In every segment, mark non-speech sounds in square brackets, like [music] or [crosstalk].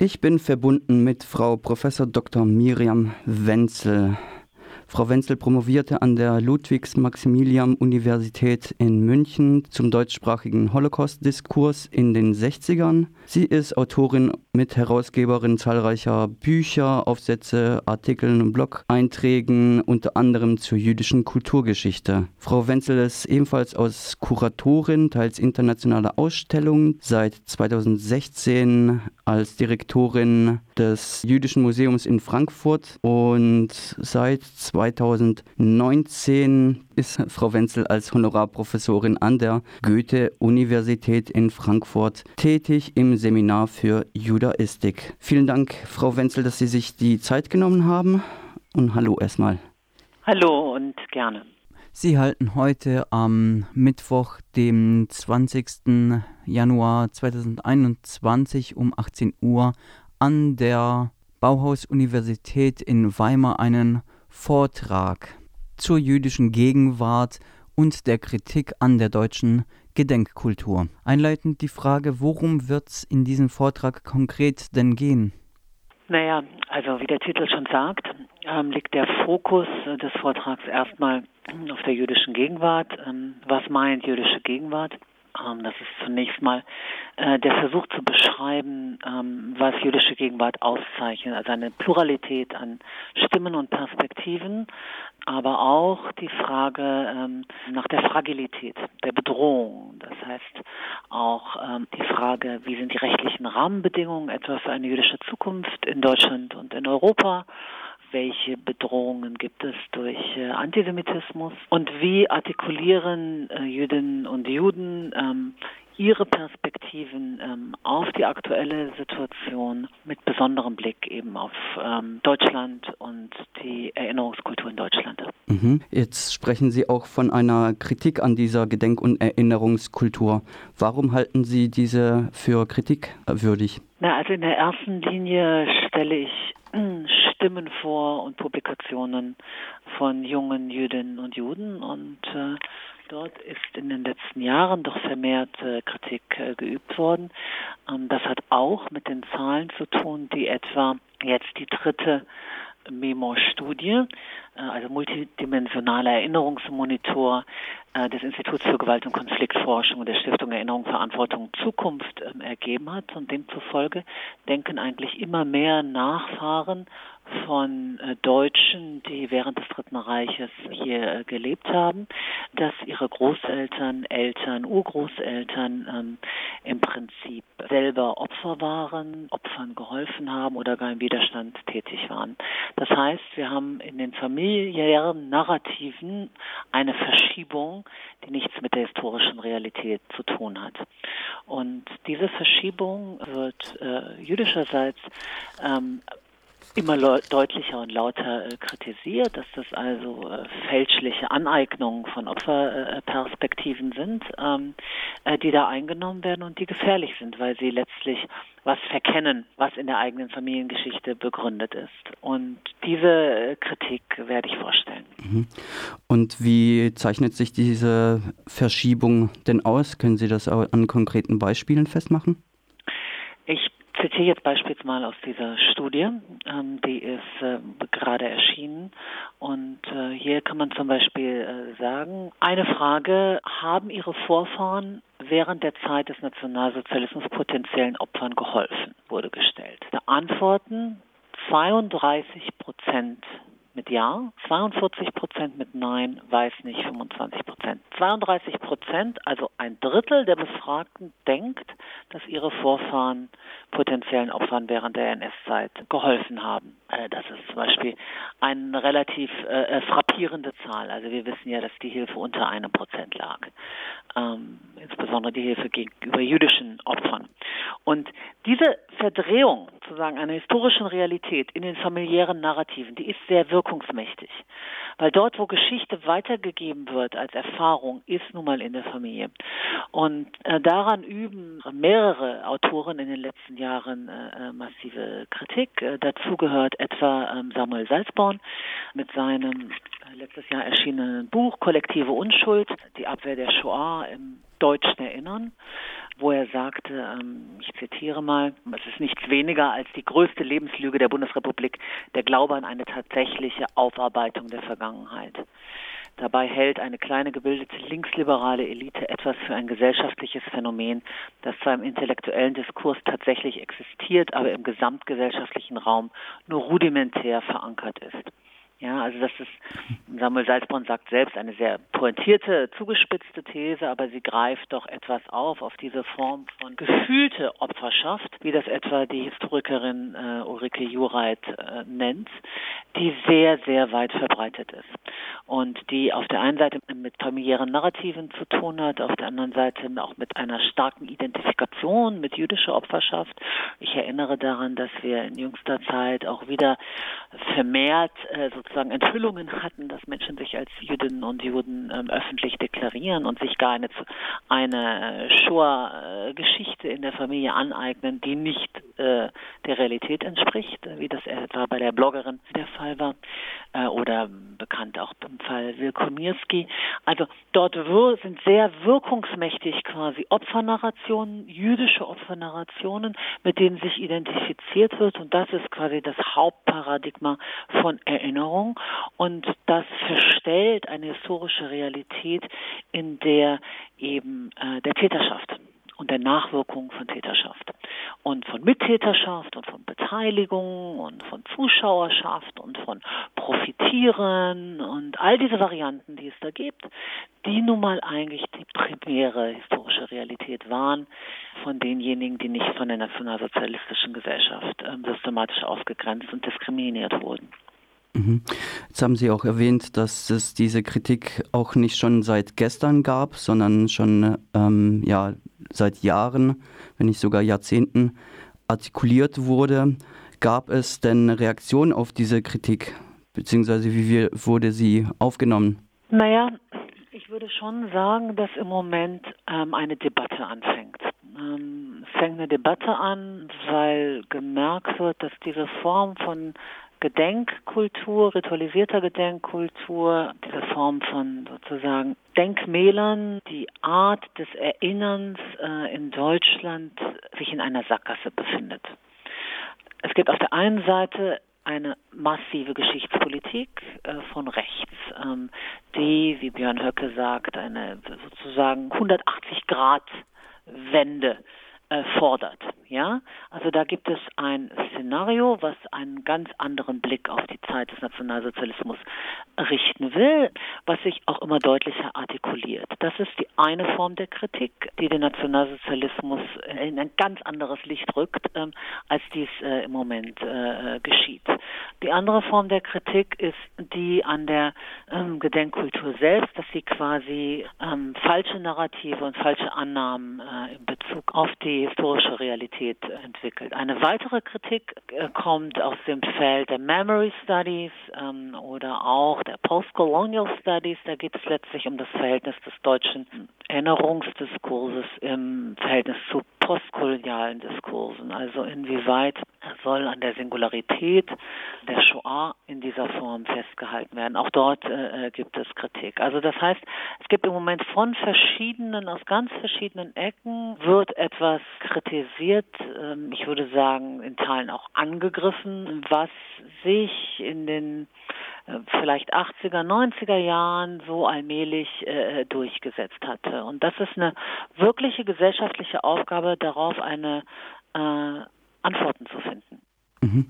Ich bin verbunden mit Frau Prof. Dr. Miriam Wenzel. Frau Wenzel promovierte an der Ludwigs-Maximilian-Universität in München zum deutschsprachigen Holocaust-Diskurs in den 60ern. Sie ist Autorin mit Herausgeberin zahlreicher Bücher, Aufsätze, Artikeln und Blog-Einträgen, unter anderem zur jüdischen Kulturgeschichte. Frau Wenzel ist ebenfalls als Kuratorin teils internationaler Ausstellungen, seit 2016 als Direktorin des Jüdischen Museums in Frankfurt und seit 2019 ist Frau Wenzel als Honorarprofessorin an der Goethe-Universität in Frankfurt tätig im Seminar für Judaistik. Vielen Dank, Frau Wenzel, dass Sie sich die Zeit genommen haben und hallo erstmal. Hallo und gerne. Sie halten heute am Mittwoch, dem 20. Januar 2021 um 18 Uhr an der Bauhaus-Universität in Weimar einen Vortrag zur jüdischen Gegenwart und der Kritik an der deutschen Gedenkkultur. Einleitend die Frage, worum wird es in diesem Vortrag konkret denn gehen? Naja, also wie der Titel schon sagt, ähm, liegt der Fokus des Vortrags erstmal auf der jüdischen Gegenwart. Ähm, was meint jüdische Gegenwart? Ähm, das ist zunächst mal äh, der Versuch zu beschreiben, ähm, was jüdische Gegenwart auszeichnet, also eine Pluralität an Stimmen und Perspektiven, aber auch die Frage ähm, nach der Fragilität, der Bedrohung. Das heißt auch die Frage, wie sind die rechtlichen Rahmenbedingungen etwa für eine jüdische Zukunft in Deutschland und in Europa welche Bedrohungen gibt es durch äh, Antisemitismus und wie artikulieren äh, Jüdinnen und Juden ähm, ihre Perspektiven ähm, auf die aktuelle Situation mit besonderem Blick eben auf ähm, Deutschland und die Erinnerungskultur in Deutschland. Mhm. Jetzt sprechen Sie auch von einer Kritik an dieser Gedenk- und Erinnerungskultur. Warum halten Sie diese für kritikwürdig? Na, also in der ersten Linie stelle ich [clears throat] Stimmen vor und Publikationen von jungen Jüdinnen und Juden und äh, dort ist in den letzten Jahren doch vermehrt äh, Kritik äh, geübt worden. Ähm, das hat auch mit den Zahlen zu tun, die etwa jetzt die dritte Memo-Studie, äh, also multidimensionaler Erinnerungsmonitor äh, des Instituts für Gewalt- und Konfliktforschung und der Stiftung Erinnerung, Verantwortung, Zukunft ähm, ergeben hat. Und demzufolge denken eigentlich immer mehr Nachfahren von äh, Deutschen, die während des Dritten Reiches hier gelebt haben, dass ihre Großeltern, Eltern, Urgroßeltern ähm, im Prinzip selber Opfer waren, Opfern geholfen haben oder gar im Widerstand tätig waren. Das heißt, wir haben in den familiären Narrativen eine Verschiebung, die nichts mit der historischen Realität zu tun hat. Und diese Verschiebung wird äh, jüdischerseits ähm, immer deutlicher und lauter äh, kritisiert, dass das also äh, fälschliche Aneignungen von Opferperspektiven sind, ähm, äh, die da eingenommen werden und die gefährlich sind, weil sie letztlich was verkennen, was in der eigenen Familiengeschichte begründet ist. Und diese äh, Kritik werde ich vorstellen. Mhm. Und wie zeichnet sich diese Verschiebung denn aus? Können Sie das an konkreten Beispielen festmachen? Ich zitiere jetzt beispielsweise aus dieser Studie, ähm, die ist äh, gerade erschienen. Und äh, hier kann man zum Beispiel äh, sagen, eine Frage, haben Ihre Vorfahren während der Zeit des Nationalsozialismus potenziellen Opfern geholfen, wurde gestellt. Da antworten 32 Prozent mit Ja, 42 Prozent mit Nein, weiß nicht 25 Prozent. 32 Prozent, also ein Drittel der Befragten denkt, dass ihre Vorfahren potenziellen Opfern während der NS-Zeit geholfen haben. Äh, das ist zum Beispiel eine relativ äh, äh, frappierende Zahl. Also wir wissen ja, dass die Hilfe unter einem Prozent lag. Ähm, insbesondere die Hilfe gegenüber jüdischen Opfern. Und diese Verdrehung sozusagen einer historischen Realität in den familiären Narrativen, die ist sehr wirkungsmächtig. Weil dort, wo Geschichte weitergegeben wird als Erfahrung, ist nun mal in der Familie. Und äh, daran üben mehrere Autoren in den letzten Jahren äh, äh massive Kritik. Äh, dazu gehört etwa ähm, Samuel Salzborn mit seinem äh, letztes Jahr erschienenen Buch Kollektive Unschuld, die Abwehr der Shoah im deutschen Erinnern. wo er sagte, ähm, ich zitiere mal, es ist nichts weniger als die größte Lebenslüge der Bundesrepublik, der Glaube an eine tatsächliche Aufarbeitung der Vergangenheit. Dabei hält eine kleine gebildete linksliberale Elite etwas für ein gesellschaftliches Phänomen, das zwar im intellektuellen Diskurs tatsächlich existiert, aber im gesamtgesellschaftlichen Raum nur rudimentär verankert ist. Ja, also das ist, Samuel Salzborn sagt selbst, eine sehr pointierte, zugespitzte These, aber sie greift doch etwas auf, auf diese Form von gefühlte Opferschaft, wie das etwa die Historikerin äh, Ulrike Jureit äh, nennt, die sehr, sehr weit verbreitet ist und die auf der einen Seite mit familiären Narrativen zu tun hat, auf der anderen Seite auch mit einer starken Identifikation mit jüdischer Opferschaft. Ich erinnere daran, dass wir in jüngster Zeit auch wieder vermehrt äh, sozusagen Enthüllungen hatten, dass Menschen sich als Jüdinnen und Juden ähm, öffentlich deklarieren und sich gar eine, eine Shoah-Geschichte in der Familie aneignen, die nicht äh, der Realität entspricht, wie das etwa bei der Bloggerin der Fall war äh, oder bekannt auch im Fall Wilkomirski. Also dort sind sehr wirkungsmächtig quasi Opfernarrationen, jüdische Opfernarrationen, mit denen sich identifiziert wird und das ist quasi das Hauptparadigma von Erinnerung und das verstellt eine historische Realität, in der eben äh, der Täterschaft und der Nachwirkungen von Täterschaft und von Mittäterschaft und von Beteiligung und von Zuschauerschaft und von Profitieren und all diese Varianten, die es da gibt, die nun mal eigentlich die primäre historische Realität waren von denjenigen, die nicht von der nationalsozialistischen Gesellschaft äh, systematisch ausgegrenzt und diskriminiert wurden. Mhm. Jetzt haben Sie auch erwähnt, dass es diese Kritik auch nicht schon seit gestern gab, sondern schon ähm, ja, seit Jahren, wenn nicht sogar Jahrzehnten artikuliert wurde. Gab es denn Reaktionen auf diese Kritik, beziehungsweise wie wurde sie aufgenommen? Naja, ich würde schon sagen, dass im Moment ähm, eine Debatte anfängt. Ähm, es fängt eine Debatte an, weil gemerkt wird, dass diese Form von Gedenkkultur, ritualisierter Gedenkkultur, diese Form von sozusagen Denkmälern, die Art des Erinnerns äh, in Deutschland sich in einer Sackgasse befindet. Es gibt auf der einen Seite eine massive Geschichtspolitik äh, von rechts, ähm, die, wie Björn Höcke sagt, eine sozusagen 180 Grad Wende äh, fordert. Ja, also da gibt es ein Szenario, was einen ganz anderen Blick auf die Zeit des Nationalsozialismus richten will, was sich auch immer deutlicher artikuliert. Das ist die eine Form der Kritik, die den Nationalsozialismus in ein ganz anderes Licht rückt, ähm, als dies äh, im Moment äh, geschieht. Die andere Form der Kritik ist die an der ähm, Gedenkkultur selbst, dass sie quasi ähm, falsche Narrative und falsche Annahmen äh, in Bezug auf die historische Realität entwickelt. Eine weitere Kritik äh, kommt aus dem Feld der Memory Studies ähm, oder auch der Postcolonial Studies. Da geht es letztlich um das Verhältnis des deutschen Erinnerungsdiskurses im Verhältnis zu postkolonialen Diskursen. Also inwieweit soll an der Singularität der Shoah in dieser Form festgehalten werden. Auch dort äh, äh, gibt es Kritik. Also das heißt, es gibt im Moment von verschiedenen, aus ganz verschiedenen Ecken wird etwas kritisiert, ähm, ich würde sagen in Teilen auch angegriffen, was sich in den äh, vielleicht 80er, 90er Jahren so allmählich äh, durchgesetzt hatte. Und das ist eine wirkliche gesellschaftliche Aufgabe, darauf eine äh, Antworten zu finden. Mhm.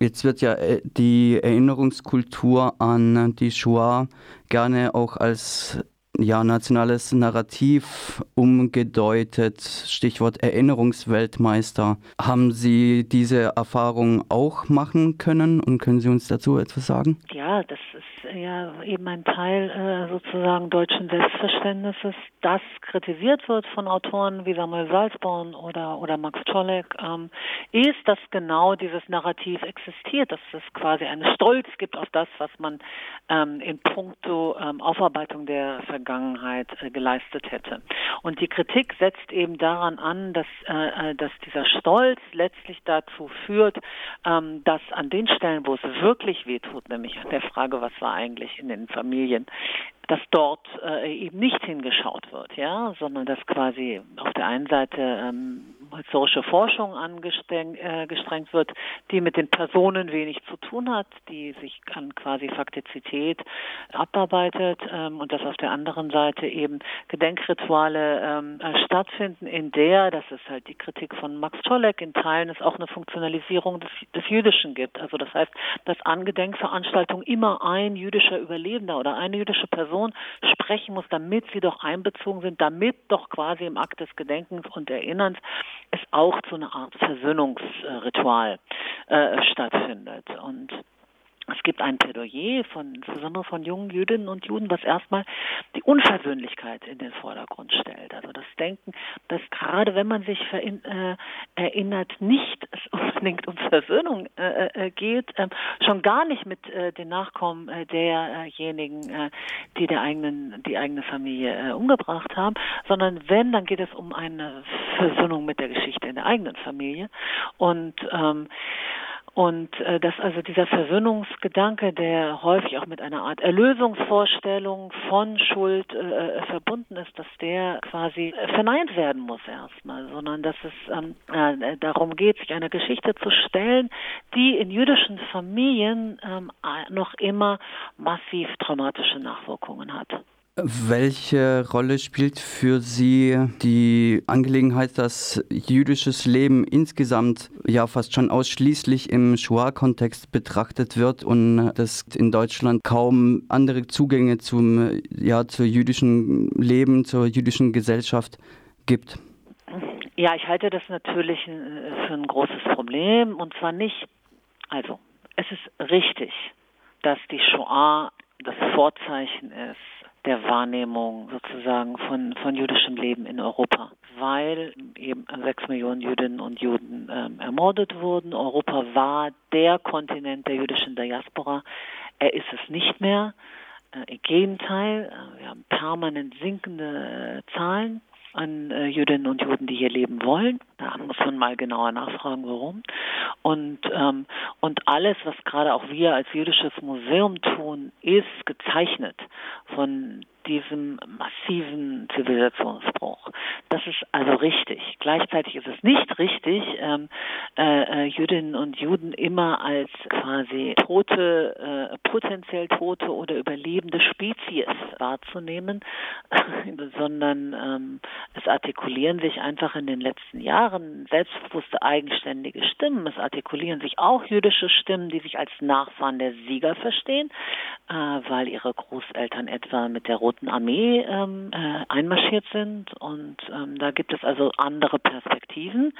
Jetzt wird ja äh, die Erinnerungskultur an die Shoah gerne auch als ja, nationales Narrativ umgedeutet, Stichwort Erinnerungsweltmeister. Haben Sie diese Erfahrung auch machen können und können Sie uns dazu etwas sagen? Ja, das ist ja eben ein Teil äh, sozusagen deutschen Selbstverständnisses, das kritisiert wird von Autoren wie Samuel Salzborn oder, oder Max Czolek, ähm, ist, dass genau dieses Narrativ existiert, dass es quasi einen Stolz gibt auf das, was man ähm, in puncto ähm, Aufarbeitung der Vergangenheit Vergangenheit äh, geleistet hätte. Und die Kritik setzt eben daran an, dass, äh, äh, dass dieser Stolz letztlich dazu führt, ähm, dass an den Stellen, wo es wirklich wehtut, nämlich an der Frage, was war eigentlich in den Familien, dass dort äh, eben nicht hingeschaut wird, ja, sondern dass quasi auf der einen Seite ähm, historische Forschung angestrengt äh, wird, die mit den Personen wenig zu tun hat, die sich an quasi Faktizität abarbeitet ähm, und dass auf der anderen Seite eben Gedenkrituale ähm, äh, stattfinden, in der, das ist halt die Kritik von Max Czolek, in Teilen es auch eine Funktionalisierung des, des Jüdischen gibt. Also das heißt, dass an Gedenkveranstaltungen immer ein jüdischer Überlebender oder eine jüdische Person sprechen muss, damit sie doch einbezogen sind, damit doch quasi im Akt des Gedenkens und Erinnerns es auch zu einer Art Versöhnungsritual äh, stattfindet. Und es gibt ein Plädoyer von, insbesondere von jungen Jüdinnen und Juden, was erstmal die Unversöhnlichkeit in den Vordergrund stellt. Also das Denken, dass gerade wenn man sich äh, erinnert, nicht es [laughs] unbedingt um Versöhnung äh, äh geht, äh, schon gar nicht mit äh, den Nachkommen äh, derjenigen, die der eigenen, die eigene Familie umgebracht haben, sondern wenn, dann geht es um eine Versöhnung mit der Geschichte in der eigenen Familie. Und ähm, und äh, dass also dieser Versöhnungsgedanke, der häufig auch mit einer Art Erlösungsvorstellung von Schuld äh, äh verbunden ist, dass der quasi verneint werden muss erstmal, sondern dass es ähm, äh, darum geht, sich einer Geschichte zu stellen, die in jüdischen Familien ähm, noch immer massiv traumatische Nachwirkungen hat. Welche Rolle spielt für Sie die Angelegenheit, dass jüdisches Leben insgesamt ja fast schon ausschließlich im Shoah-Kontext betrachtet wird und dass in Deutschland kaum andere Zugänge zum ja zur jüdischen Leben, zur jüdischen Gesellschaft gibt? Ja, ich halte das natürlich äh, für ein großes Problem und zwar nicht, also es ist richtig, dass die Shoah das Vorzeichen ist der Wahrnehmung sozusagen von, von jüdischem Leben in Europa, weil eben sechs Millionen Jüdinnen und Juden ähm, ermordet wurden. Europa war der Kontinent der jüdischen Diaspora. Er ist es nicht mehr. Äh, Im Gegenteil, äh, wir haben permanent sinkende äh, Zahlen an äh, Jüdinnen und Juden, die hier leben wollen. Da muss man mal genauer nachfragen, warum. Und, ähm, und alles, was gerade auch wir als jüdisches Museum tun, ist gezeichnet von diesem massiven Zivilisationsbruch. Das ist also richtig. Gleichzeitig ist es nicht richtig, ähm, äh, äh Jüdinnen und Juden immer als quasi tote, äh, potenziell tote oder überlebende Spezies wahrzunehmen, [laughs] sondern ähm, es artikulieren sich einfach in den letzten Jahren selbstbewusste, eigenständige Stimmen. Es artikulieren sich auch jüdische Stimmen, die sich als Nachfahren der Sieger verstehen, äh, weil ihre Großeltern etwa mit der Roten Armee ähm, äh, einmarschiert sind. Und ähm, da gibt es also andere Perspektiven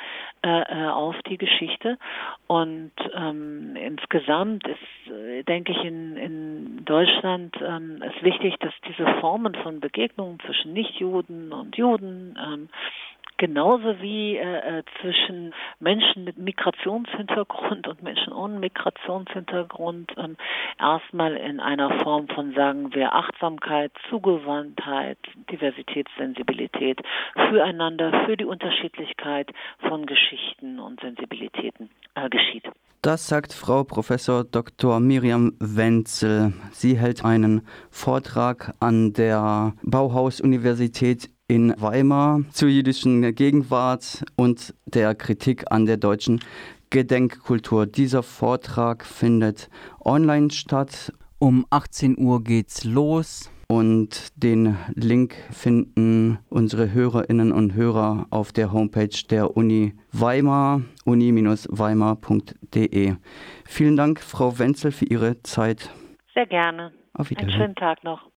äh, äh auf die Geschichte. Und ähm, insgesamt ist, äh, denke ich, in, in Deutschland ähm, ist wichtig, dass diese Formen von Begegnungen zwischen Nichtjuden und Juden ähm, genauso wie äh, äh, zwischen Menschen mit Migrationshintergrund und Menschen ohne Migrationshintergrund ähm, erstmal in einer Form von, sagen wir, Achtsamkeit, Zugewandtheit, Diversitätssensibilität füreinander, für die Unterschiedlichkeit von Geschichten und Sensibilitäten äh, geschieht. Das sagt Frau Professor Dr. Miriam Wenzel. Sie hält einen Vortrag an der Bauhaus-Universität in Weimar zur jüdischen Gegenwart und der Kritik an der deutschen Gedenkkultur. Dieser Vortrag findet online statt. Um 18 Uhr geht's los. Und den Link finden unsere Hörerinnen und Hörer auf der Homepage der Uni Weimar, uni-weimar.de. Vielen Dank, Frau Wenzel, für Ihre Zeit. Sehr gerne. Auf Wiedersehen. Einen schönen Tag noch.